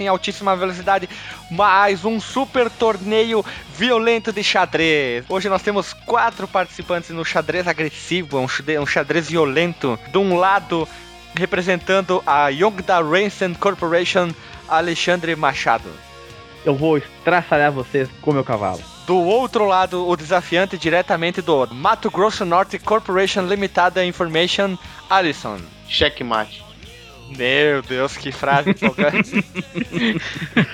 em altíssima velocidade mais um super torneio violento de xadrez. Hoje nós temos quatro participantes no xadrez agressivo, um xadrez, um xadrez violento. De um lado, representando a Yongda Ransom Corporation, Alexandre Machado. Eu vou estraçalhar vocês com meu cavalo. Do outro lado, o desafiante diretamente do Mato Grosso Norte Corporation Limitada Information, Alisson. Checkmate. Meu Deus, que frase empolgante.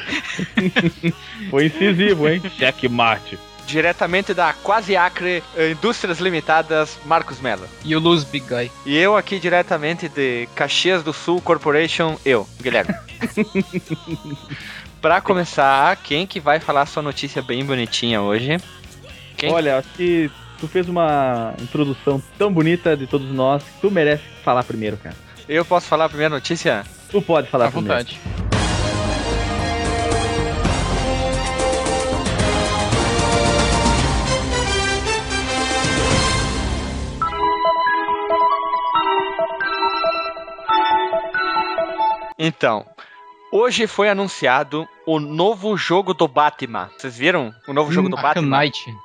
Foi incisivo, hein? Checkmate. diretamente da Quase Acre Indústrias Limitadas, Marcos Mello. E o Luz Big Guy. E eu aqui diretamente de Caxias do Sul Corporation, eu, Guilherme. Pra começar, quem que vai falar sua notícia bem bonitinha hoje? Quem? Olha, acho que tu fez uma introdução tão bonita de todos nós que tu merece falar primeiro, cara. Eu posso falar a primeira notícia? Tu pode falar À primeiro. vontade. Então, hoje foi anunciado o novo jogo do Batman. Vocês viram o novo jogo do Hum, Arkham Batman? Knight.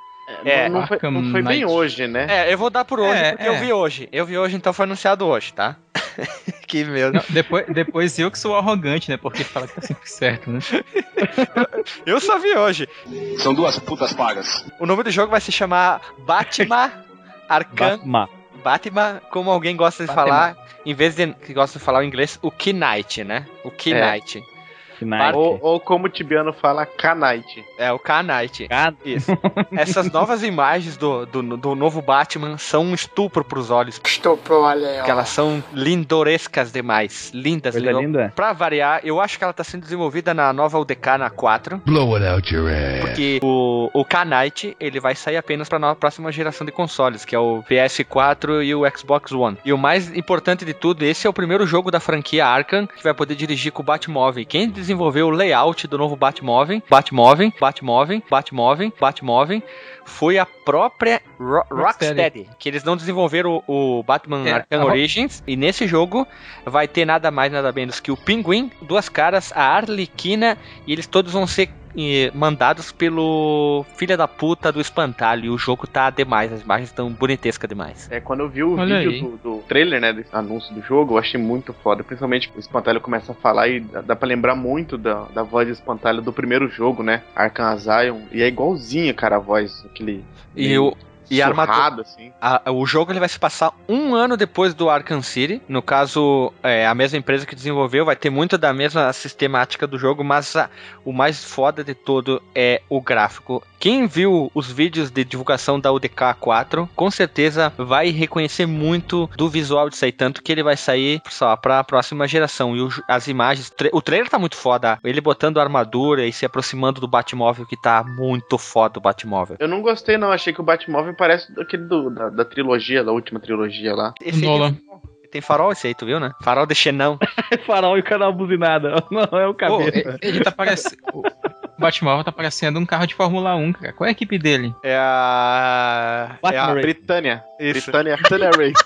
É, não, não foi, não foi bem hoje, né? É, eu vou dar por hoje, É, porque eu é. vi hoje. Eu vi hoje, então foi anunciado hoje, tá? que merda. Não, depois, depois eu que sou arrogante, né? Porque fala que tá sempre certo, né? Eu só vi hoje. São duas putas pagas. O nome do jogo vai se chamar Batman Arkham Batman. Batman, como alguém gosta de Batman. falar, em vez de que gosta de falar o inglês, o Knight, né? O Knight. Knight. Ou, ou como o Tibiano fala, Kanite. É, o Knight. Isso. Essas novas imagens do, do, do novo Batman são um estupro pros olhos. Estupro, olha Porque elas são lindorescas demais. Lindas, Coisa lindo- linda. Pra variar, eu acho que ela tá sendo desenvolvida na nova UDK na 4. Blow it out your ass. Porque o, o K-Knight, ele vai sair apenas pra nova próxima geração de consoles, que é o PS4 e o Xbox One. E o mais importante de tudo, esse é o primeiro jogo da franquia Arkham que vai poder dirigir com o Batmóvel. Quem desenvolveu o layout do novo Batmóvel, Batmóvel, Batmóvel, Batmóvel, Batmóvel, foi a própria Ro- Rocksteady. Rocksteady, que eles não desenvolveram o, o Batman É, Arkham Origins, e nesse jogo vai ter nada mais nada menos que o Pinguim, Duas Caras, a Arlequina, e eles todos vão ser mandados pelo filha da puta do espantalho. E o jogo tá demais, as imagens estão bonitescas demais. É, quando eu vi o Olha vídeo do, do trailer, né, desse anúncio do jogo, eu achei muito foda. Principalmente o Espantalho começa a falar e dá, dá pra lembrar muito da, da voz do Espantalho do primeiro jogo, né? Arkham Asylum. E é igualzinho, cara, a voz, aquele... E, meio o, e a surrado, assim. a- o jogo ele vai se passar um ano depois do Arkham City. No caso, é, a mesma empresa que desenvolveu vai ter muito da mesma sistemática do jogo, mas a- o mais foda de todo é o gráfico. Quem viu os vídeos de divulgação da UDK 4, com certeza vai reconhecer muito do visual disso aí, tanto que ele vai sair só pra próxima geração. E o as imagens, o trailer tá muito foda. Ele botando a armadura e se aproximando do Batmóvel, que tá muito foda o Batmóvel. Eu não gostei, não. Achei que o Batmóvel parece aquele do, da, da trilogia, da última trilogia lá. Esse Nolan. tem- farol esse aí, tu viu, né? Farol de xenão. farol e o canal buzinada. Não, é o Pô, cabeça. ele, tá parecendo. O Batmóvel tá parecendo um carro de Fórmula 1, cara. Qual é a equipe dele? É a. É Batman a Ray. Britânia. Isso. Britânia, Britânia Race.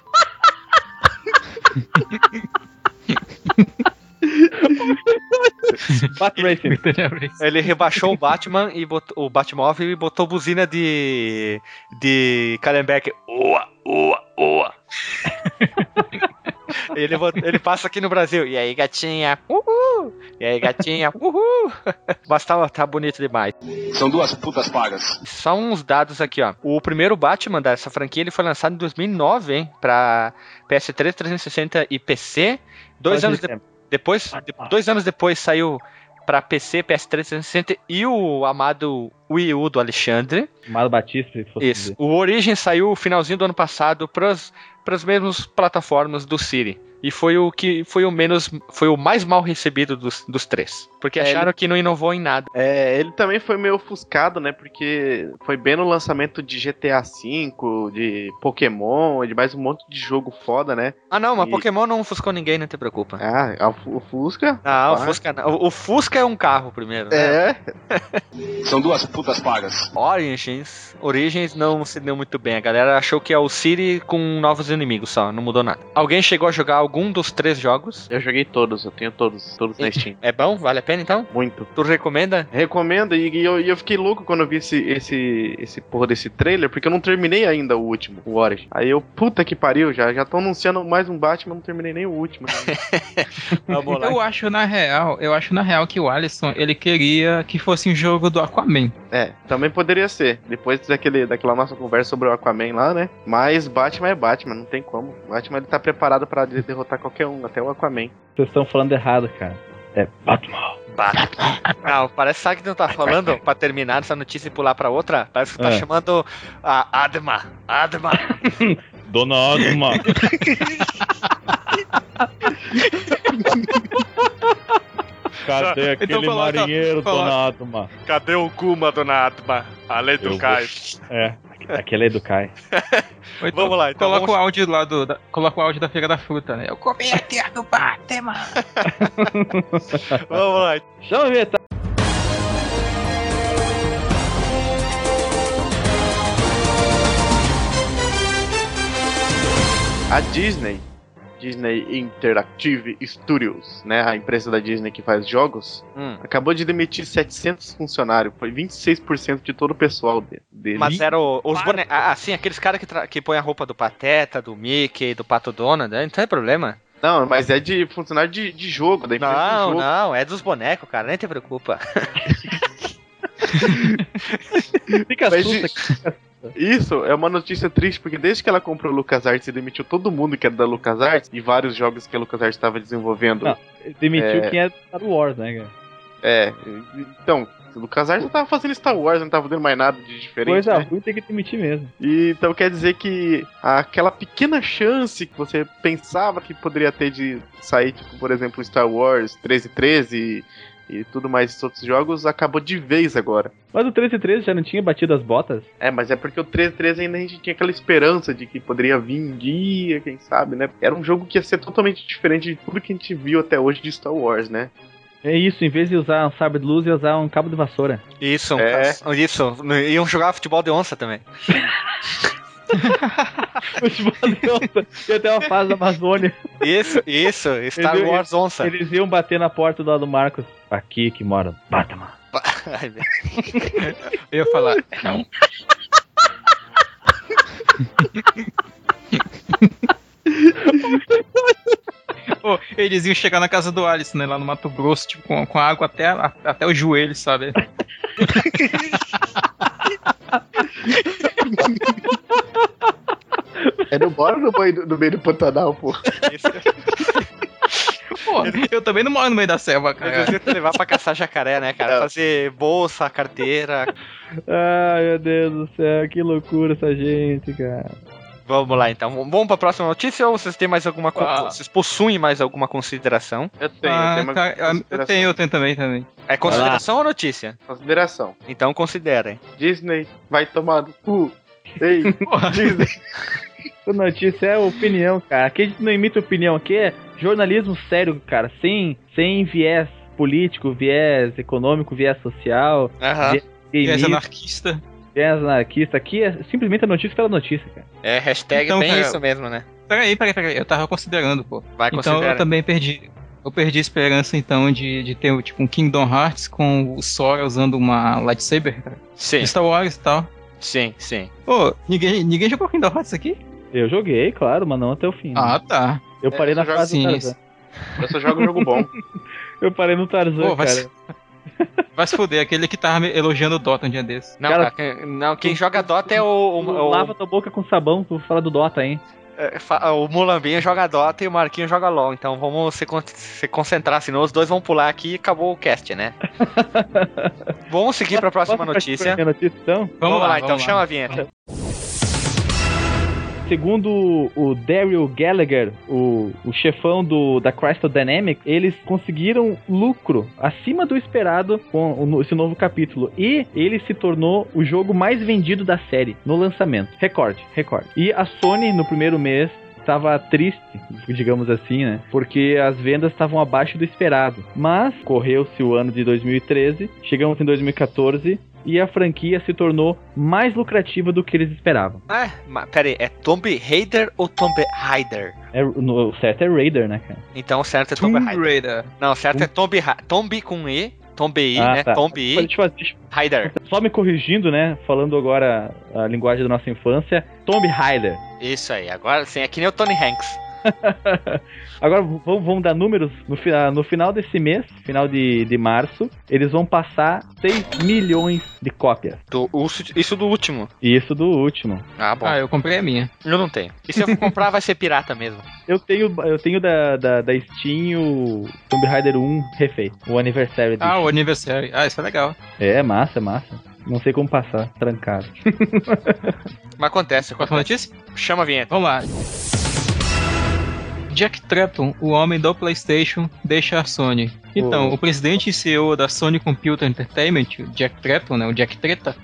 Bat Racing. Ele rebaixou o Batman e botou, o Batmóvel e botou buzina de. de Kallenbeck. Oa, oa, oa. ele, ele passa aqui no Brasil. E aí, gatinha? Uhul! E aí, gatinha? Uhul! Mas tá, tá bonito demais. São duas putas pagas. Só uns dados aqui, ó. O primeiro Batman dessa franquia ele foi lançado em 2009, hein? Pra PS3, 360 e PC. Dois Faz anos esse de- tempo. Depois, de- dois anos depois saiu pra PC, PS3, 360 e o amado Wii U do Alexandre. Amado Batista, se fosse Isso. dizer. O Origin saiu no finalzinho do ano passado pras, pras mesmas plataformas do Siri. E foi o que foi o menos. Foi o mais mal recebido dos, dos três. Porque É, acharam que não inovou em nada. É, ele também foi meio ofuscado, né? Porque foi bem no lançamento de GTA V, de Pokémon, de mais um monte de jogo foda, né? Ah, não, mas E- Pokémon não ofuscou ninguém, não te preocupa. Ah, o o Fusca. Ah, o. Fusca não. O- O Fusca é um carro primeiro, né? É, São duas putas pagas. Origins, Origins não se deu muito bem. A galera achou que é o City com novos inimigos só, não mudou nada. Alguém chegou a jogar algum dos três jogos. Eu joguei todos, eu tenho todos, todos na Steam. É bom? Vale a pena então? Muito. Tu recomenda? Recomendo, e, e eu, e eu fiquei louco quando eu vi esse, esse, esse porra desse trailer, porque eu não terminei ainda o último, o Origin. Aí eu, puta que pariu, já já tô anunciando mais um Batman, não terminei nem o último. Vamos lá. Eu acho na real, eu acho na real que o Alisson, ele queria que fosse um jogo do Aquaman. é, também poderia ser. Depois daquele, daquela nossa conversa sobre o Aquaman lá, né? Mas Batman é Batman, não tem como. Batman ele tá preparado pra de- derrotar qualquer um, até o Aquaman. Vocês estão falando errado, cara. É Batman. Batman. Não, parece sabe que não tá falando pra terminar essa notícia e pular pra outra. Parece que tá É. chamando a Adma. Adma. Dona Adma. Cadê aquele Então coloca- marinheiro, coloca- Dona? Cadê o Kuma, dona Adma? Além Eu vou- É, aquele é do Kai. Então, Vamos lá, então Coloca vamos- o áudio lá do. Da, coloca o áudio da Feira da Fruta, né? Eu comi a terra do Batman. Vamos lá. Chama a vinheta. A Disney, Disney Interactive Studios, né? A empresa da Disney que faz jogos, Hum. acabou de demitir 700 funcionários. Foi 26% de todo o pessoal de- dele. Mas era o- os bonecos. Ah, sim, aqueles caras que, tra- que põem a roupa do Pateta, do Mickey, do Pato Donald, né? não tem problema. Não, mas é de funcionário de, de jogo, da empresa de Não, jogo. não, é dos bonecos, cara, nem te preocupa. Fica Mas assusta. Isso é uma notícia triste, porque desde que ela comprou o LucasArts e demitiu todo mundo que era da LucasArts, e vários jogos que a LucasArts estava desenvolvendo. Não. Demitiu É. quem é Star Wars, né, cara? É, então, o LucasArts não tava fazendo Star Wars, não tava fazendo mais nada de diferente. Coisa né? ruim tem que demitir mesmo. E, então quer dizer que aquela pequena chance que você pensava que poderia ter de sair, tipo, por exemplo, Star Wars 1313 e, tudo mais esses outros jogos, acabou de vez agora. Mas o 1313 já não tinha batido as botas? É, mas é porque o 1313 ainda a gente tinha aquela esperança de que poderia vir um dia, quem sabe, né? Era um jogo que ia ser totalmente diferente de tudo que a gente viu até hoje de Star Wars, né? É isso, em vez de usar um sabre de luz, ia usar um cabo de vassoura. Isso, É. isso. Iam jogar futebol de onça também. Futebol de onça. Tem até uma fase da Amazônia. Isso, isso, Star Ele- Wars onça. Eles iam bater na porta do lado do Marcos. Aqui que mora Batman. Eu ia falar, não. Pô, eles iam chegar na casa do Alice, né? Lá no Mato Grosso, tipo, com, com água até, a- até o joelho, sabe? É no bora no meio do, no meio do Pantanal, pô. Isso. Pô, eu também não moro no meio da selva, cara. Eles iam te levar pra caçar jacaré, né, cara? É. Fazer bolsa, carteira. Ai, meu Deus do céu, que loucura essa gente, cara. Vamos lá, então. Vamos pra próxima notícia ou vocês têm mais alguma... Ah. Vocês possuem mais alguma consideração? Eu tenho, eu Ah, tenho uma cara, eu tenho, eu tenho também, também. É consideração ou notícia? Consideração. Então considerem. Disney vai tomar no cu. Ei. Disney. Essa notícia é opinião, cara. Aqui a gente não imita opinião, aqui é jornalismo sério, cara. Sem, sem viés político, viés econômico, viés social, Aham. E és viés, anarquista. viés anarquista. Aqui é simplesmente a notícia pela notícia, cara. É, hashtag Então, bem cara, isso mesmo, né? Peraí, peraí, peraí. Eu tava considerando, pô. Vai Então eu também perdi. Eu perdi a esperança, então, de, de ter tipo um Kingdom Hearts com o Sora usando uma lightsaber, cara. Sim, Star Wars e tal. sim, sim. Pô, ninguém, ninguém jogou Kingdom Hearts aqui? Eu joguei, claro, mas não até o fim. né? Ah, tá. Eu parei É, na fase do sim, Tarzan. Eu só jogo jogo bom. Eu parei no Tarzan, Pô, vai cara. se- Vai se fuder, aquele que tava elogiando o Dota um dia desse. Não, Cara, cara, quem, não, quem joga Dota é o, o, o, Lava tua boca com sabão, tu fala do Dota, hein? é, o Mulambinho joga Dota e o Marquinho joga LOL. Então vamos se, con- se concentrar, senão os dois vão pular aqui e acabou o cast, né? vamos seguir pra próxima Posso partir notícia. notícia, então? Vamos, lá, então vamos chama a vinheta. Segundo o Daryl Gallagher, o, o chefão do, da Crystal Dynamics, eles conseguiram lucro acima do esperado com esse novo capítulo. E ele se tornou o jogo mais vendido da série no lançamento. Recorde, recorde. E a Sony, no primeiro mês, estava triste, digamos assim, né? Porque as vendas estavam abaixo do esperado. Mas correu-se o ano de 2013, chegamos em 2014 e a franquia se tornou mais lucrativa do que eles esperavam. Ah, mas pera aí, é Tomb Raider ou Tomb Raider? É, no, o certo é Raider, né, cara? Então o certo é Tomb Tomb Raider. Raider. Não, o certo é Tomb Tomb com E, Tomb I, Ah, né? tá. Tomb Deixa I, eu fazer- Raider. Só me corrigindo, né? Falando agora a linguagem da nossa infância, Tomb Raider. Isso aí, agora sim, é que nem o Tony Hanks. Agora vamos, vamos dar números. No, ah, no final desse mês, final de, de março, eles vão passar 6 milhões de cópias. Do, isso do último. Isso do último. Ah, bom. Ah, eu comprei a minha. Eu não tenho. E se eu for comprar, vai ser pirata mesmo. Eu tenho, eu tenho da, da, da Steam o Tomb Raider 1 refeito. O Anniversary Edition. Ah, o aniversário. Ah, isso é legal. É, massa, massa. Não sei como passar, trancado. Mas acontece, acontece. notícia? Chama a vinheta. Vamos lá. Jack Tretton, o homem do PlayStation, deixa a Sony. Então, Oh. o presidente e CEO da Sony Computer Entertainment, Jack Tretton, né, o Jack Treta,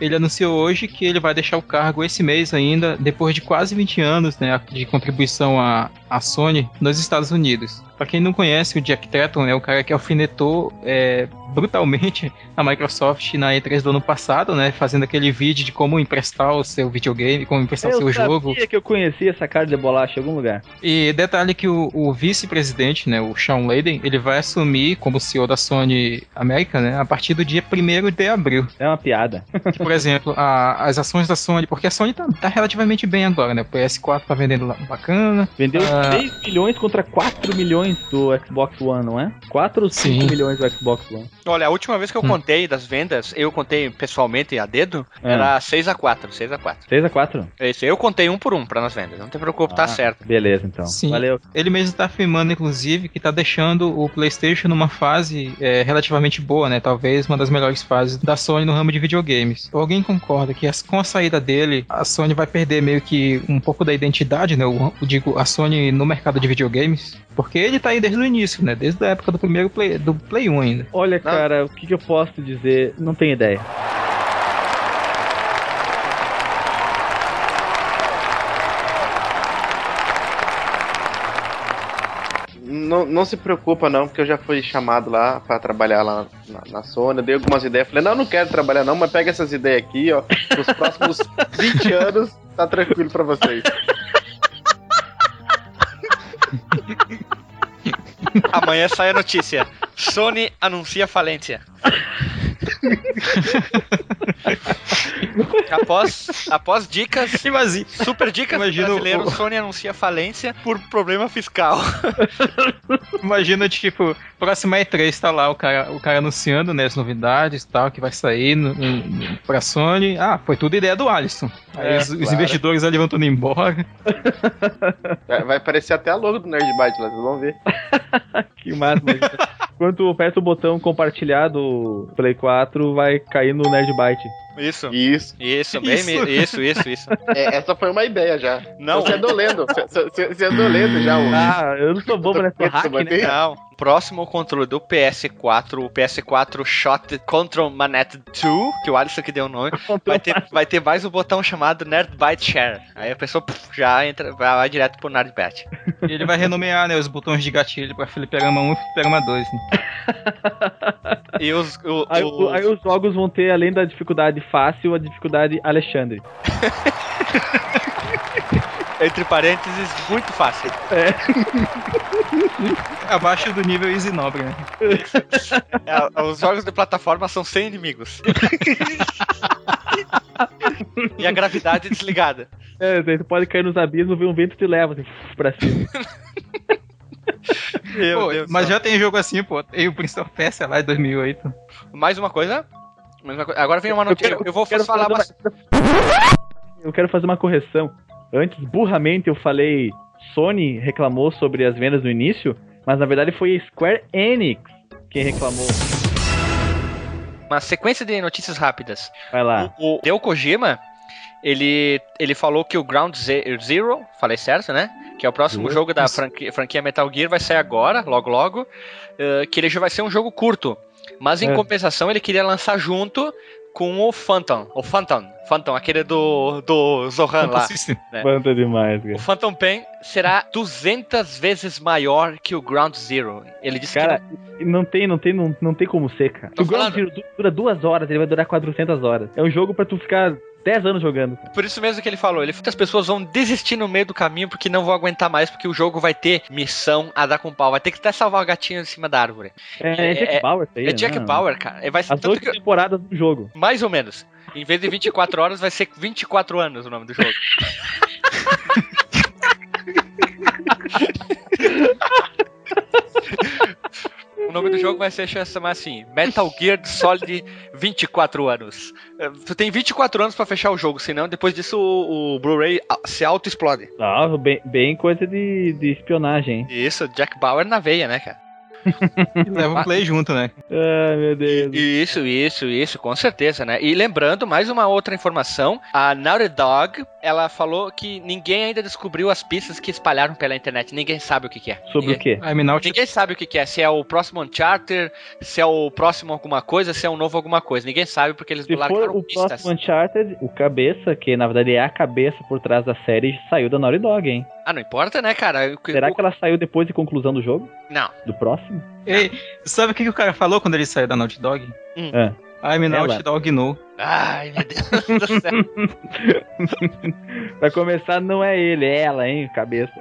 ele anunciou hoje que ele vai deixar o cargo esse mês ainda, depois de quase 20 anos né, de contribuição à, à Sony nos Estados Unidos. Pra quem não conhece, o Jack Tretton é o cara que alfinetou é, brutalmente a Microsoft na E3 do ano passado, né, fazendo aquele vídeo de como emprestar o seu videogame, como emprestar o seu eu jogo. sabia que eu conhecia essa cara de bolacha em algum lugar. E detalhe que o, o vice-presidente, né, o Sean Layden, ele vai assumir como CEO da Sony América, né, a partir do dia 1 de abril. É uma piada. Que, por exemplo, a- as ações da Sony, porque a Sony tá, tá relativamente bem agora, né, o PS4 tá vendendo bacana. Vendeu Ah. 6 milhões contra 4 milhões do Xbox One, não é? 4 ou 5 Sim. milhões do Xbox One. Olha, a última vez que eu Hum. contei das vendas, eu contei pessoalmente a dedo, Ah. era 6x4, 6x4. 6 a 4? Esse, eu contei um por um pra nas vendas, não te preocupe, tá Ah. certo. Beleza, então. Sim. Valeu. Ele mesmo tá afirmando, inclusive, que tá deixando o PlayStation numa fase é, relativamente boa, né? Talvez uma das melhores fases da Sony no ramo de videogames. Alguém concorda que as- com a saída dele, a Sony vai perder meio que um pouco da identidade, né? Eu, eu digo, a Sony no mercado de videogames? Porque ele tá aí desde o início, né? Desde a época do primeiro Play, do Play 1 ainda. Olha, cara, o que, que eu posso te dizer? Não tenho ideia. Não, não se preocupa não, porque eu já fui chamado lá pra trabalhar lá na, na Sony, eu dei algumas ideias, falei, não, não quero trabalhar não, mas pega essas ideias aqui, ó, nos próximos 20 anos, tá tranquilo pra vocês. Amanhã sai a notícia. Sony anuncia falência. após, após dicas, super dicas Imagina brasileiro, o- Sony anuncia falência por problema fiscal. Imagina, tipo, próxima E3 tá lá o cara, o cara anunciando, né, as novidades e tal, que vai sair no, no, pra Sony. Ah, foi tudo ideia do Alisson. Aí É, os, os claro. investidores ali vão tudo embora. Vai vai aparecer até a logo do Nerd Byte lá, vocês vão ver. Que massa. Quando tu aperta o botão compartilhar do Play 4, vai cair no Nerd Byte. Isso. Isso, Isso, bem Isso. isso, isso, isso. É, essa foi uma ideia já. Não, Você andou lendo, você- você você andou lendo já o... Ah, eu não sou bobo nessa hack, né? não. Próximo controle do PS4, o PS4 Shot Control Manette 2, que o Alisson que deu o nome, vai ter, vai ter mais um botão chamado Nerd Byte Share. Aí a pessoa puf, já entra, vai, vai direto pro Nerd Byte. E ele vai renomear, né, os botões de gatilho pra Fliperama 1 e Fliperama 2. Né? E os, o- Aí, os- o- aí os jogos vão ter, além da dificuldade fácil, a dificuldade Alexandre. entre parênteses, muito fácil. Abaixo do nível Easy Nobre, né? É, os jogos de plataforma são sem inimigos. e a gravidade desligada. É, tu pode cair nos abismos, ver um vento te leva assim, pra cima. Meu Pô, mas já tem jogo assim, pô. Tem o Prince of Persia lá de 2008. Mais uma coisa? Mais uma coisa. Agora vem uma notícia. Eu, vou quero falar fazer bastante. Eu quero fazer uma correção. Antes, burramente, eu falei Sony reclamou sobre as vendas no início, mas na verdade foi a Square Enix quem reclamou. uma sequência de notícias rápidas. Vai lá. O, o Deo Kojima, ele, ele falou que o Ground Ze- Zero, falei certo, né? Que é o próximo jogo da franquia, franquia Metal Gear, vai sair agora, logo logo. eh, que ele já vai ser um jogo curto. Mas em É. compensação, ele queria lançar junto com o Phantom. O Phantom. Phantom, aquele do, do Zohan lá. System. É. Quanto demais, O cara. Phantom Pain será 200 vezes maior que o Ground Zero. Ele disse Cara, que não tem, não tem, não, não tem como ser, cara. Tô o Ground falando. Zero du- dura duas horas, ele vai durar 400 horas. É um jogo pra tu ficar 10 anos jogando. por isso mesmo que ele falou. Ele muitas pessoas vão desistir no meio do caminho porque não vão aguentar mais porque o jogo vai ter missão a dar com pau. Vai ter que até salvar o gatinho em cima da árvore. É, É- Jack é- Bauer, isso aí, É Jack né? Bauer, cara. É, Vai ser As oito que, temporadas do jogo. mais ou menos. Em vez de 24 horas, vai ser 24 anos o nome do jogo. O nome do jogo vai ser chamar assim: Metal Gear Solid 24 anos. Eh, Tu tem 24 anos pra fechar o jogo, senão depois disso o, o Blu-ray se auto-explode. Ah, bem, bem coisa de, de espionagem? Isso, Jack Bauer na veia, né, cara? E leva o play junto, né? Ai, meu Deus. Isso, isso, isso, com certeza, né? E lembrando, mais uma outra informação, a Naughty Dog, ela falou que ninguém ainda descobriu as pistas que espalharam pela internet, ninguém sabe o que, que é. Sobre ninguém, o quê? Ninguém sabe o que, que é, se é o próximo Uncharted, se é o próximo alguma coisa, se é um novo alguma coisa. Ninguém sabe porque eles Se for largaram o pistas. próximo Uncharted, o cabeça, que na verdade é a cabeça por trás da série, saiu da Naughty Dog, hein? Ah, não importa, né, cara? O- Será o- que ela saiu depois de conclusão do jogo? Não. Do próximo? Ei, sabe o que, que o cara falou quando ele saiu da Naughty Dog? Hum. É. I'm Ela. Naughty Dog no. Ai, meu Deus do céu. Pra começar, não é ele, é ela, hein? Cabeça.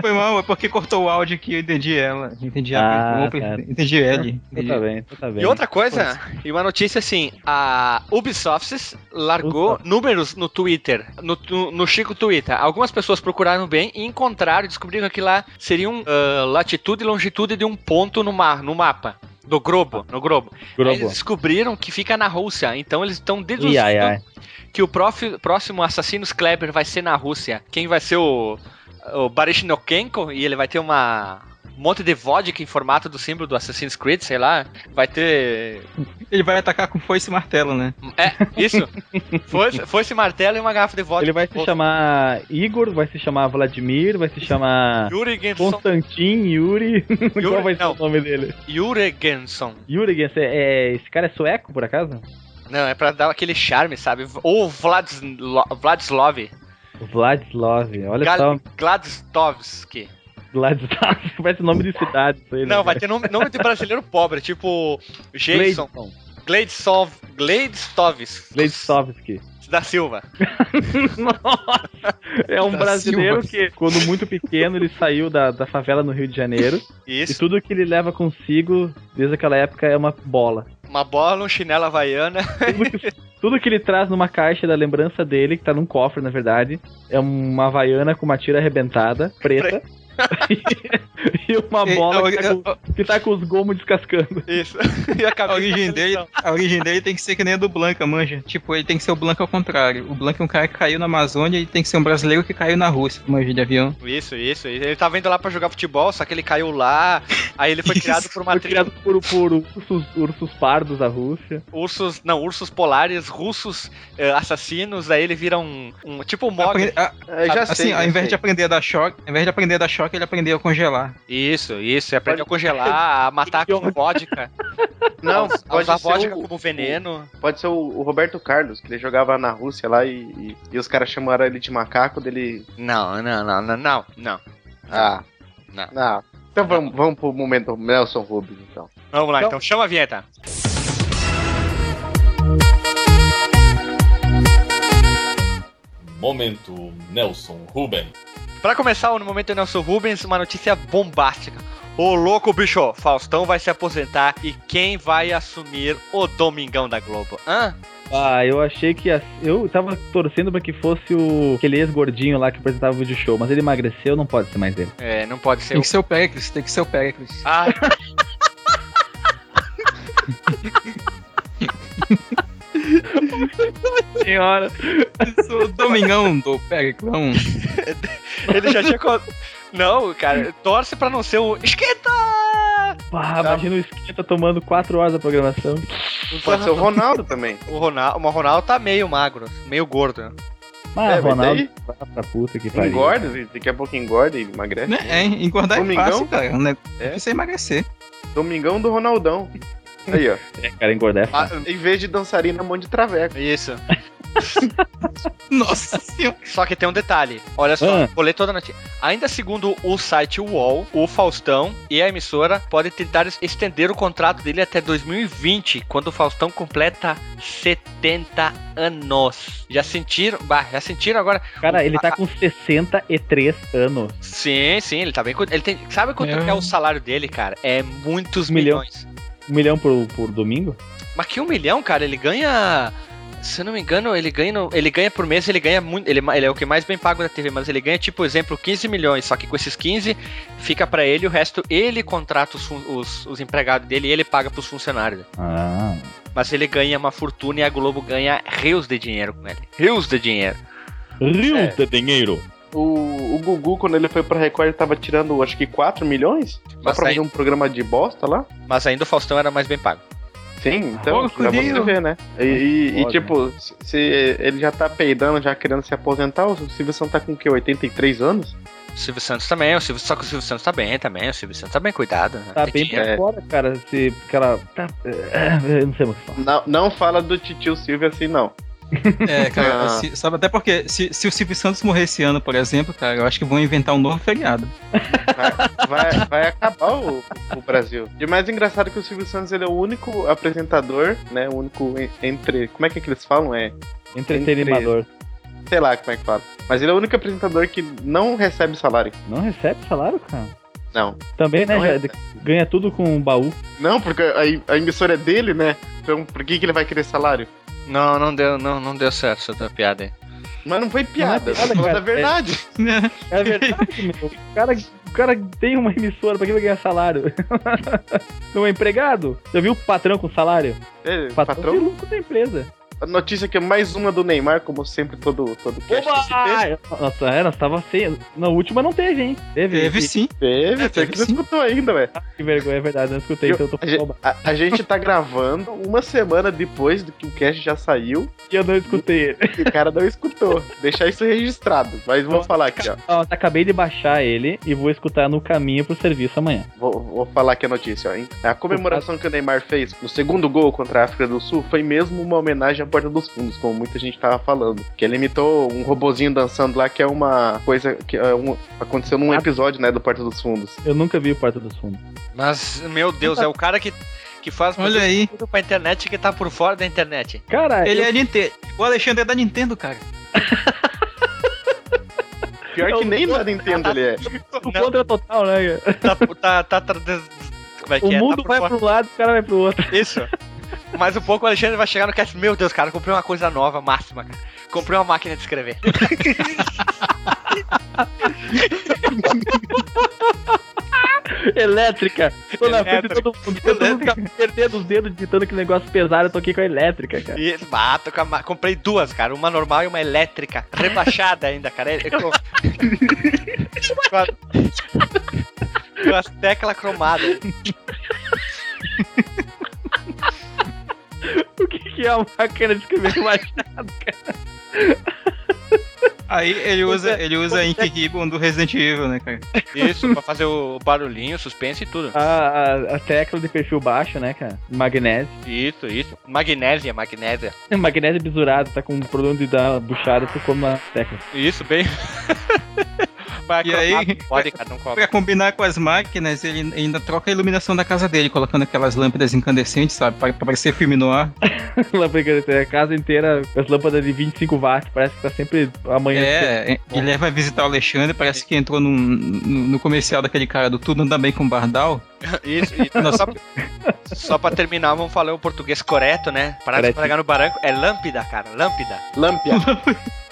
Foi mal, é porque cortou o áudio que eu entendi ela. Entendi Ah, a tá. entendi L. Então tá bem, então tá bem. E outra coisa, e uma notícia assim, a Ubisoft largou números no Twitter, no, no, no Chico Twitter. Algumas pessoas procuraram bem e encontraram, descobriram que lá seriam ah, latitude e longitude de um ponto no, mar, no mapa. Do globo, no globo. Eles descobriram que fica na Rússia, então eles estão deduzindo Ih, ai, ai. que o profi- próximo Assassinos Kleber vai ser na Rússia. Quem vai ser o, o Baryshnikenko e ele vai ter uma um monte de vodka em formato do símbolo do Assassin's Creed, sei lá. Vai ter Ele vai atacar com foice e martelo, né? é, isso. Foi, foi esse martelo e uma garrafa de vodka. Ele vai se chamar Igor, vai se chamar Vladimir, vai se chamar Yuri Gensson. Constantin, Yuri. Qual vai ser não. o nome dele? Yuri Gensson. Yuri, esse, é, esse cara é sueco, por acaso? Não, é pra dar aquele charme, sabe? Ou Vladislo Vladislav. Vladislav, olha Gal- só. Gladistovski. Vladislav, parece nome de cidade aí, né? Não, vai cara? ter nome, nome de brasileiro pobre, tipo Jason. Gleidson. Gladstov, Gladstovis. Gladistovski. Da Silva. Nossa, é um Da brasileiro Silva. que, quando muito pequeno, ele saiu da, da favela no Rio de Janeiro. E Isso. tudo que ele leva consigo, desde aquela época, é uma bola. Uma bola, um chinelo havaiana. Tudo que, tudo que ele traz numa caixa da lembrança dele, que tá num cofre, na verdade, é uma havaiana com uma tira arrebentada, preta. E uma E bola a, que tá, com, que tá com os gomos descascando. Isso. E a origem da dele, a origem dele tem que ser que nem a do Blanca, manja. Tipo, ele tem que ser o Blanca ao contrário. O Blanca é um cara que caiu na Amazônia e tem que ser um brasileiro que caiu na Rússia, manja de avião. Isso, isso. Ele tava indo lá pra jogar futebol, só que ele caiu lá. Aí ele foi Isso. criado por uma Foi tribo. criado por, por ursos, ursos pardos da Rússia. Ursos. Não, ursos polares, russos eh, assassinos. Aí ele vira um. um tipo um. Aprende- a- já assim, sei. ao já invés de aprender a dar choque, ao invés de aprender a dar choque, ele aprendeu a congelar. Isso, isso. Ele aprendeu a congelar, a matar com vodka. Não, a pode usar ser vodka o- como veneno. Pode ser o, o Roberto Carlos, que ele jogava na Rússia lá e, e, e os caras chamaram ele de macaco dele. Não, não, não, não, não, não. Ah. Não. Não. Então vamos, vamos pro momento Nelson Rubens, então. Vamos lá, Então- então chama a vinheta. Momento Nelson Ruben. Pra começar, no momento Nelson Rubens, uma notícia bombástica. Ô louco, bicho! Faustão vai se aposentar e quem vai assumir o Domingão da Globo? Hã? Ah, eu achei que. ia- Eu tava torcendo pra que fosse o aquele ex-gordinho lá que apresentava o vídeo show, mas ele emagreceu, não pode ser mais ele. É, não pode ser Tem o. que ser o Pericles, tem que ser o Pericles. Ah, Senhora! Sou o Domingão do Periclão. ele já tinha. Não, cara, torce pra não ser o. Esquenta! Pá, imagina o esquenta tomando 4 horas da programação. Pode ser o Ronaldo também. O Ronaldo, o Ronaldo tá meio magro, meio gordo. Mas É, Ronaldo, daí- vai pra puta que pariu. Engorda, daqui a pouco engorda e emagrece. Né? É, engordar é Domingão? fácil, cara. É negócio É. é. você emagrecer. Domingão do Ronaldão. Aí, ó. É, cara, engordar é Ah, fácil. em vez de dançarina, mão de traveco. Isso. Nossa senhora. Só que tem um detalhe. Olha só, Ah. vou ler toda a notícia. Ainda segundo o site UOL, o Faustão e a emissora podem tentar estender o contrato dele até 2020, quando o Faustão completa 70 anos. Já sentiram? Bah, já sentiram agora? Cara, ele tá com 63 anos. Sim, sim, ele tá bem. Ele tem, sabe quanto É. é o salário dele, cara? É muitos Um milhão. milhões. Um milhão por, por domingo? Mas que um milhão, cara, ele ganha. Se eu não me engano, ele ganha, no- ele ganha por mês, ele ganha muito. Ele, é ele é o que mais bem pago da TV, mas ele ganha, tipo, exemplo, 15 milhões. Só que com esses 15, fica pra ele, o resto ele contrata os, os, os empregados dele e ele paga pros funcionários. Ah. Mas ele ganha uma fortuna e a Globo ganha rios de dinheiro com ele. Rios de dinheiro. Rio É. de dinheiro. O, o Gugu, quando ele foi pra Record, ele tava tirando, acho que 4 milhões? Só Mas pra aí- fazer um programa de bosta lá? Mas ainda o Faustão era mais bem pago. Sim, então, Ô, pra você Cudinho. ver, né? E, e- e, Foda, tipo, se- se ele já tá peidando, já querendo se aposentar, o Silvio Santos tá com o quê? 83 anos? O Silvio Santos também, o Silvio, só que o Silvio Santos tá bem também. O Silvio Santos tá bem cuidado. né? Tá Tem bem dinheiro. por fora, cara. Se aquela. Tá, é, eu não sei mais o que falar. Não, não fala do titio Silvio assim, não. É, cara, Ah. se- sabe, até porque se, se o Silvio Santos morrer esse ano, por exemplo, cara, eu acho que vão inventar um novo feriado. Vai, vai, vai acabar o, o Brasil. E o mais engraçado é que o Silvio Santos ele é o único apresentador, né? O único en- entre. Como é que, é que eles falam? É. Entretenimento. Sei lá como é que fala. Mas ele é o único apresentador que não recebe salário. Não recebe salário, cara. Não. Também, né? Não ganha tudo com um baú. Não, porque a, a emissora é dele, né? Então por que, que ele vai querer salário? Não, não deu, não, não deu certo essa tua piada aí. Mas não foi piada, Não é piada, cara. a verdade. É verdade, meu. O cara, o cara tem uma emissora, pra que vai ganhar salário? Não é empregado? Já viu o patrão com salário? É, Patrão, patrão, tem lucro da empresa. A notícia que é mais uma do Neymar, como sempre, todo, todo cast. Oba! Nossa, é, nós tava sem. Na última não teve, hein? Teve. Teve sim. Teve, É, você teve que não escutou ainda, velho. Que vergonha, é verdade, não escutei, então eu tô A gente, a- a gente tá gravando uma semana depois do que o cast já saiu E eu não escutei ele. e o cara não escutou. Deixar isso registrado. Mas vou falar aqui, ó. Ó, acabei de baixar ele e vou escutar no caminho pro serviço amanhã. Vou, vou falar aqui a notícia, ó. hein? A comemoração que o Neymar fez no segundo gol contra a África do Sul foi mesmo uma homenagem à Porta dos Fundos, como muita gente tava falando. Que ele imitou um robozinho dançando lá, que é uma coisa que é um- aconteceu num episódio, né, do Porta dos Fundos. Eu nunca vi o Porta dos Fundos. Mas, meu Deus, é o cara que, que faz Olha aí. tudo pra internet que tá por fora da internet. Cara, Ele eu- é Nintendo. O Alexandre é da Nintendo, cara. Pior que nem da Nintendo ele é. o contra total, né? Tá, tá, tá, tá- como é que O é? mundo tá por vai fora. pro lado, o cara vai pro outro. Isso. Mais um pouco o Alexandre vai chegar no cast. Meu Deus, cara, comprei uma coisa nova, máxima, cara. Comprei uma máquina de escrever. Elétrica. Tô na frente todo mundo. Todo mundo fica perdendo os dedos digitando aquele negócio pesado. Eu tô aqui com a elétrica, cara. E bato com a comprei duas, cara. Uma normal e uma elétrica. Rebaixada ainda, cara. É- Com, com, a- com as teclas cromadas. O que, é a máquina de escrever machado, cara? Aí ele usa, é- ele usa a Ink Ribbon do Resident Evil, né, cara? Isso, pra fazer o barulhinho, suspense e tudo. A, a, a tecla de perfil baixo, né, cara? Magnésio. Isso, isso. Magnésia, magnésia. Magnésio bisurado, tá com um problema de dar buchada, tu come uma tecla. Isso, bem. Vai E aí- Pode, cara, não cobra. Pra combinar com as máquinas, ele ainda troca a iluminação da casa dele, colocando aquelas lâmpadas incandescentes, sabe? Pra, pra parecer filme no ar. Lâmpada, a casa inteira, as lâmpadas de 25 watts, parece que tá sempre amanhã. É, e leva a visitar o Alexandre, parece que entrou num- no, no comercial daquele cara do Tudo Anda Bem com Bardal. Isso, e Nossa. só, só pra terminar, vamos falar o português correto, né? Para de pegar no barranco. É lâmpida, cara. Lâmpida. Lâmpia.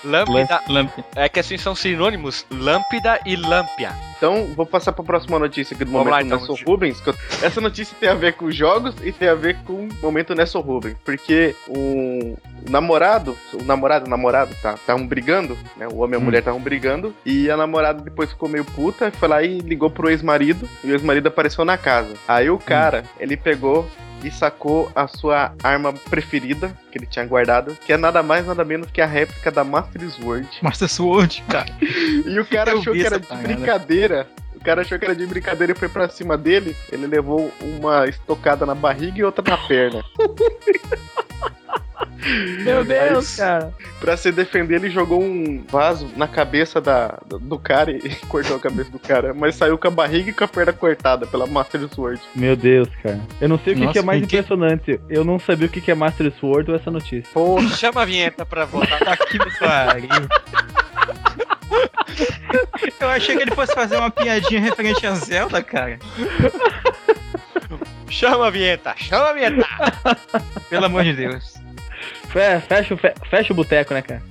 Lâmpida. Lâmpada. É que assim são sinônimos. Lâmpida e lâmpia. Então, vou passar pra próxima notícia aqui do Vamos momento lá, então. Nelson Rubens. que eu- Essa notícia tem a ver com jogos e tem a ver com o momento Nelson Rubens. Porque o namorado, o namorado, o namorado, tá, estavam brigando, né? O homem e a Hum. mulher estavam brigando. E a namorada depois ficou meio puta, foi lá e ligou pro ex-marido. E o ex-marido apareceu na casa. Aí o cara, ele pegou e sacou a sua arma preferida, que ele tinha guardado, que é nada mais, nada menos que a réplica da Master Sword. Master Sword, cara. E o cara Eu achou que era de parada. brincadeira. Cara achou que era de brincadeira e foi pra cima dele. Ele levou uma estocada na barriga e outra na perna. Meu Deus, Mas- cara. Pra se defender, ele jogou um vaso na cabeça da, do- do cara e cortou a cabeça do cara. Mas saiu com a barriga e com a perna cortada pela Master Sword. Meu Deus, cara. Eu não sei o que, Nossa, que é mais que- impressionante. Eu não sabia o que, que é Master Sword ou essa notícia. Chama a vinheta pra voltar. Tá que pariu. Eu achei que ele fosse fazer uma piadinha referente a Zelda, cara. Chama a vinheta, chama a vinheta. Pelo amor de Deus. Fe- Fecha, fe- fecha o boteco, né, cara?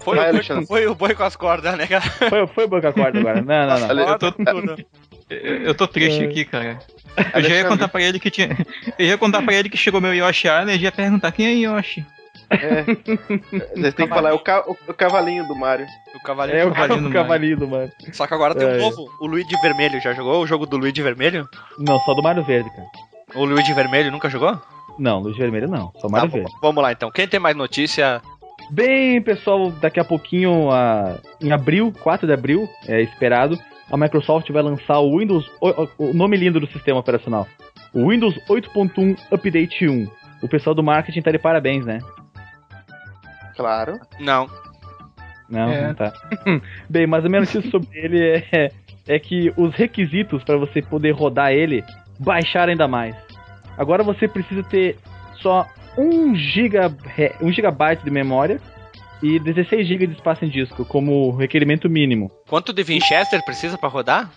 Foi, Vai, o boi, foi o boi com as cordas, né, cara? Foi, foi o Boca Corda agora. Não, não, não. Eu tô, eu tô triste aqui, cara. Eu já ia contar pra ele que tinha. Eu ia contar pra ele que chegou meu Yoshi Island e ia perguntar quem é Yoshi. É. Vocês têm que falar, é o, ca- o- cavalinho do Mario. O cavalinho. É o, Cavalinho do o cavalinho, mano. Só que agora tem um É. novo, o Luigi Vermelho. Já jogou o jogo do Luigi Vermelho? Não, só do Mario Verde, cara. O Luigi Vermelho nunca jogou? Não, luz vermelha não. Só Tá, Mario bom. Verde. vamos lá então. Quem tem mais notícia? Bem, pessoal, daqui a pouquinho, a- em abril, 4 de abril, é esperado, a Microsoft vai lançar o Windows. O nome lindo do sistema operacional. O Windows 8.1 Update 1. O pessoal do marketing tá de parabéns, né? Claro. Não. Não, É. não tá. Bem, mas a minha notícia sobre ele é, é que os requisitos para você poder rodar ele baixaram ainda mais. Agora você precisa ter só 1 giga, 1 gigabyte de memória e 16 GB de espaço em disco como requerimento mínimo. Quanto de Winchester precisa pra rodar?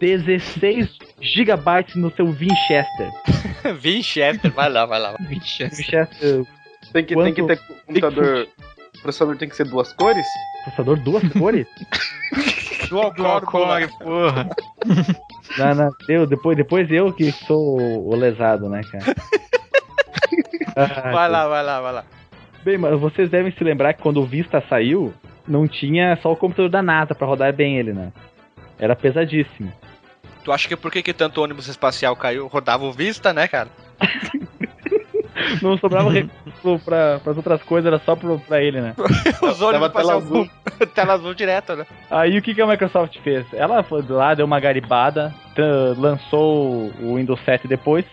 16 gigabytes no seu Winchester. Winchester, vai lá, vai lá. Essa- Winchester, Tem que, tem que ter computador. O processador tem que ser duas cores? processador duas cores? Dual Dual core, porra. não, não, eu, depois, depois eu que sou o lesado, né, cara? Ah, Vai lá, vai lá, vai lá. Bem, mas vocês devem se lembrar que quando o Vista saiu, não tinha só o computador da NASA pra rodar bem ele, né? Era pesadíssimo. Tu acha que por que, que tanto ônibus espacial caiu? Rodava o Vista, né, cara? Não sobrava recurso pra, pras outras coisas, era só pro, pra ele, né? Os ônibus Tava tela azul. tela azul direto, né? Aí o que, que a Microsoft fez? Ela foi lá, deu uma garibada, lançou o Windows 7 depois,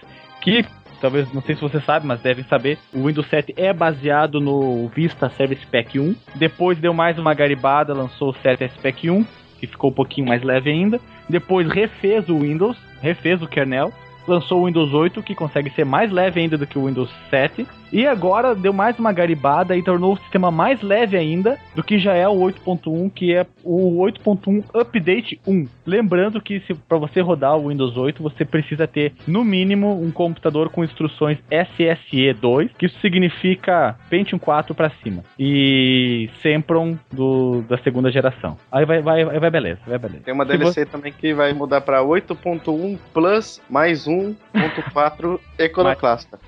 que talvez, não sei se você sabe, mas devem saber, o Windows 7 é baseado no Vista Service Pack 1. Depois deu mais uma garibada, lançou o 7 Pack 1, que ficou um pouquinho mais leve ainda. Depois refez o Windows, refez o kernel. Lançou o Windows 8, que consegue ser mais leve ainda do que o Windows 7. E agora deu mais uma garibada e tornou o sistema mais leve ainda do que já é o 8.1, que é o 8.1 Update 1. Lembrando que para você rodar o Windows 8, você precisa ter no mínimo um computador com instruções SSE 2, que isso significa Pentium 4 para cima. E Sempron do, da segunda geração. Aí vai, vai, vai, beleza, vai beleza. Tem uma DLC também que vai mudar pra 8.1 Plus mais 1.4 Econoclasta.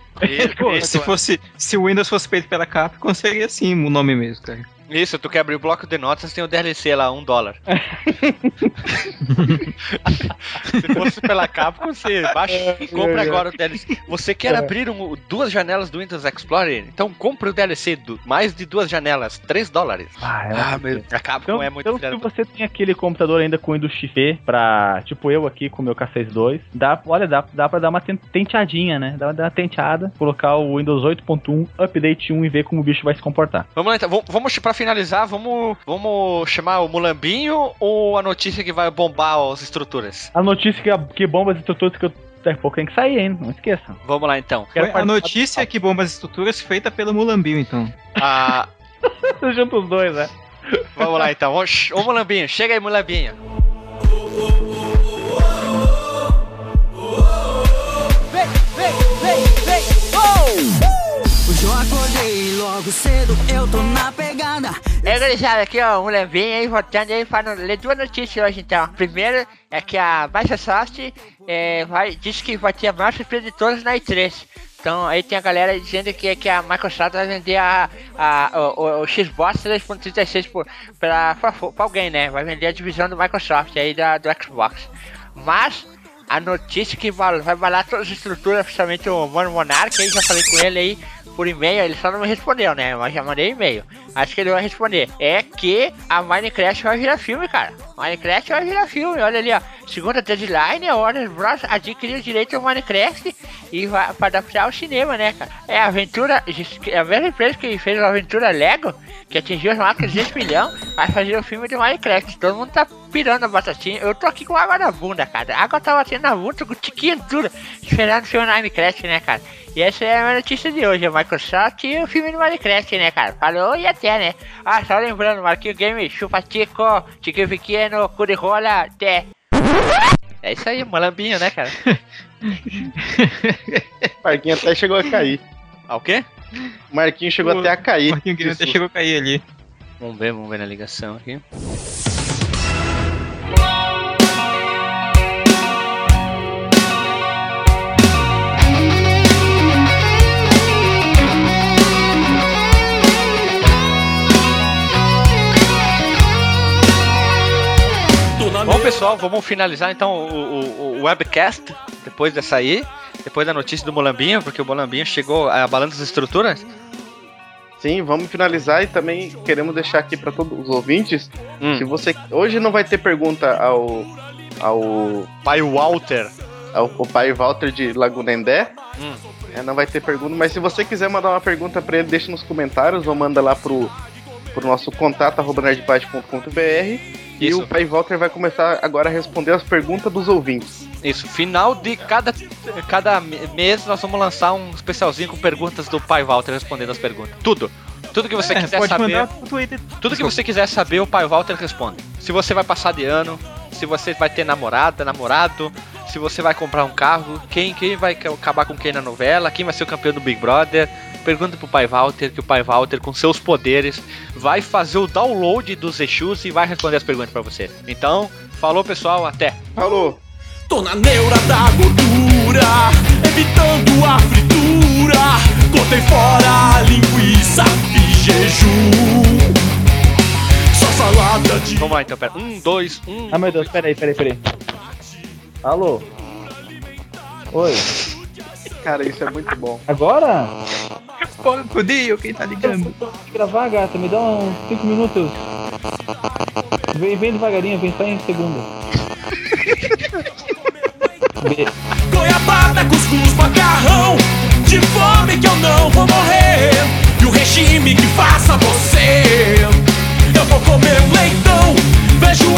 Pô, se fosse. Se o Windows fosse feito pela Capcom, seria assim o nome mesmo, cara. Isso, tu quer abrir o bloco de notas, tem o DLC lá, um dólar. Se fosse pela Capcom, você baixa e compra agora o DLC. Você quer abrir um- duas janelas do Windows Explorer? Então compre o DLC, do, mais de duas janelas, 3 dólares. Ah, é Ah, meu, a Capcom Então, é muito então se você tem aquele computador ainda com Windows XP pra, tipo eu aqui com o meu K62, dá, olha, dá, dá pra dar uma ten- tenteadinha, né? Dá, dá uma tenteada, colocar o Windows 8.1 Update 1 e ver como o bicho vai se comportar. Vamos lá então, vamos, vamos pra finalizar, vamos, vamos chamar o Mulambinho ou a notícia que vai bombar as estruturas? A notícia que, que bomba as estruturas que eu daqui a pouco tem que sair, hein? Não esqueçam. Vamos lá então. Quero Foi a notícia é que bomba as estruturas feita pelo Mulambio, então. Ah, junta os dois, né? vamos lá então. Ô Mulambinho, chega aí, Mulambinho. Hoje eu acordei logo cedo, eu tô na pegada. É, aqui ó, um levinho aí, voltando aí para ler duas notícias hoje então. Primeiro é que a Microsoft é, vai, disse que vai ter a maior surpresa de todas na E3. Então aí tem a galera dizendo que, que a Microsoft vai vender a, a, o, o, Xbox 3.36 por- pra, pra, pra alguém, né? Vai vender a divisão do Microsoft aí da, do Xbox. Mas a notícia que vai, vai balar todas as estruturas, principalmente o Mano Monark, aí já falei com ele aí, por e-mail, ele só não me respondeu, né? Mas já mandei e-mail. Acho que ele vai responder. É que a Minecraft vai virar filme, cara. Minecraft vai virar filme. Olha ali, ó. Segunda deadline, a Warner Bros. adquiriu direito ao Minecraft e vai para adaptar ao cinema, né, cara? É a aventura. É a mesma empresa que fez a aventura Lego, que atingiu as marcas de 10 milhões, vai fazer o filme de Minecraft. Todo mundo tá pirando a batatinha. Eu tô aqui com água na bunda, cara. A água tá batendo na bunda, com tiquinho tudo. Esperando o filme Minecraft, né, cara? E essa é a minha notícia de hoje, a Microsoft e o filme do Minecraft, né, cara? Falou e até, né? Ah, só lembrando, Marquinho Game, chupa tico, tiquinho pequeno, cu de rola, até. É isso aí, malambinho, né, cara? Marquinhos até chegou a cair. Ah, o quê? Marquinhos chegou O- até a cair. Marquinho Game até chegou a cair ali. Vamos ver, vamos ver na ligação aqui. Pessoal, vamos finalizar então o, o- o webcast depois dessa aí. Depois da notícia do Molambinho, porque o Molambinho chegou abalando as estruturas. Sim, vamos finalizar e também queremos deixar aqui para todos os ouvintes. Hum. Se você hoje não vai ter pergunta ao ao Pai Walter. ao, ao pai Walter de Lagunendé, Hum. é, não vai ter pergunta. Mas se você quiser mandar uma pergunta para ele, deixa nos comentários ou manda lá pro pro nosso contato arroba nerdbyte.com.br e Isso. o pai Walter vai começar agora a responder as perguntas dos ouvintes. Isso, final de cada, cada mês nós vamos lançar um especialzinho com perguntas do pai Walter respondendo as perguntas. Tudo. Tudo que você É, quiser pode saber. mandar pro Twitter. Tudo que você quiser saber, o pai Walter responde. Se você vai passar de ano, se você vai ter namorada, namorado, se você vai comprar um carro, quem, quem vai ca- acabar com quem na novela, quem vai ser o campeão do Big Brother. Pergunta pro pai Walter, que o pai Walter, com seus poderes, vai fazer o download dos Exus e vai responder as perguntas pra você. Então, falou pessoal, até! Falou! Tô na neura da gordura, evitando a fritura. Cortei fora a linguiça, fiz jejum. Só salada de. Vamos lá então, pera. Um, dois, um. Ah, meu Deus, peraí, peraí, peraí. Alô? Oi? Cara, isso é muito bom. Agora? Pô, Cudinho, quem tá ligando? Gravar, gata, me dá uns 5 minutos. Vem, vem devagarinho, vem só em segundo. Be- Goiabada, cuscuz, macarrão. De fome que eu não vou morrer. E o regime que faça você. Eu vou comer leitão, feijoada,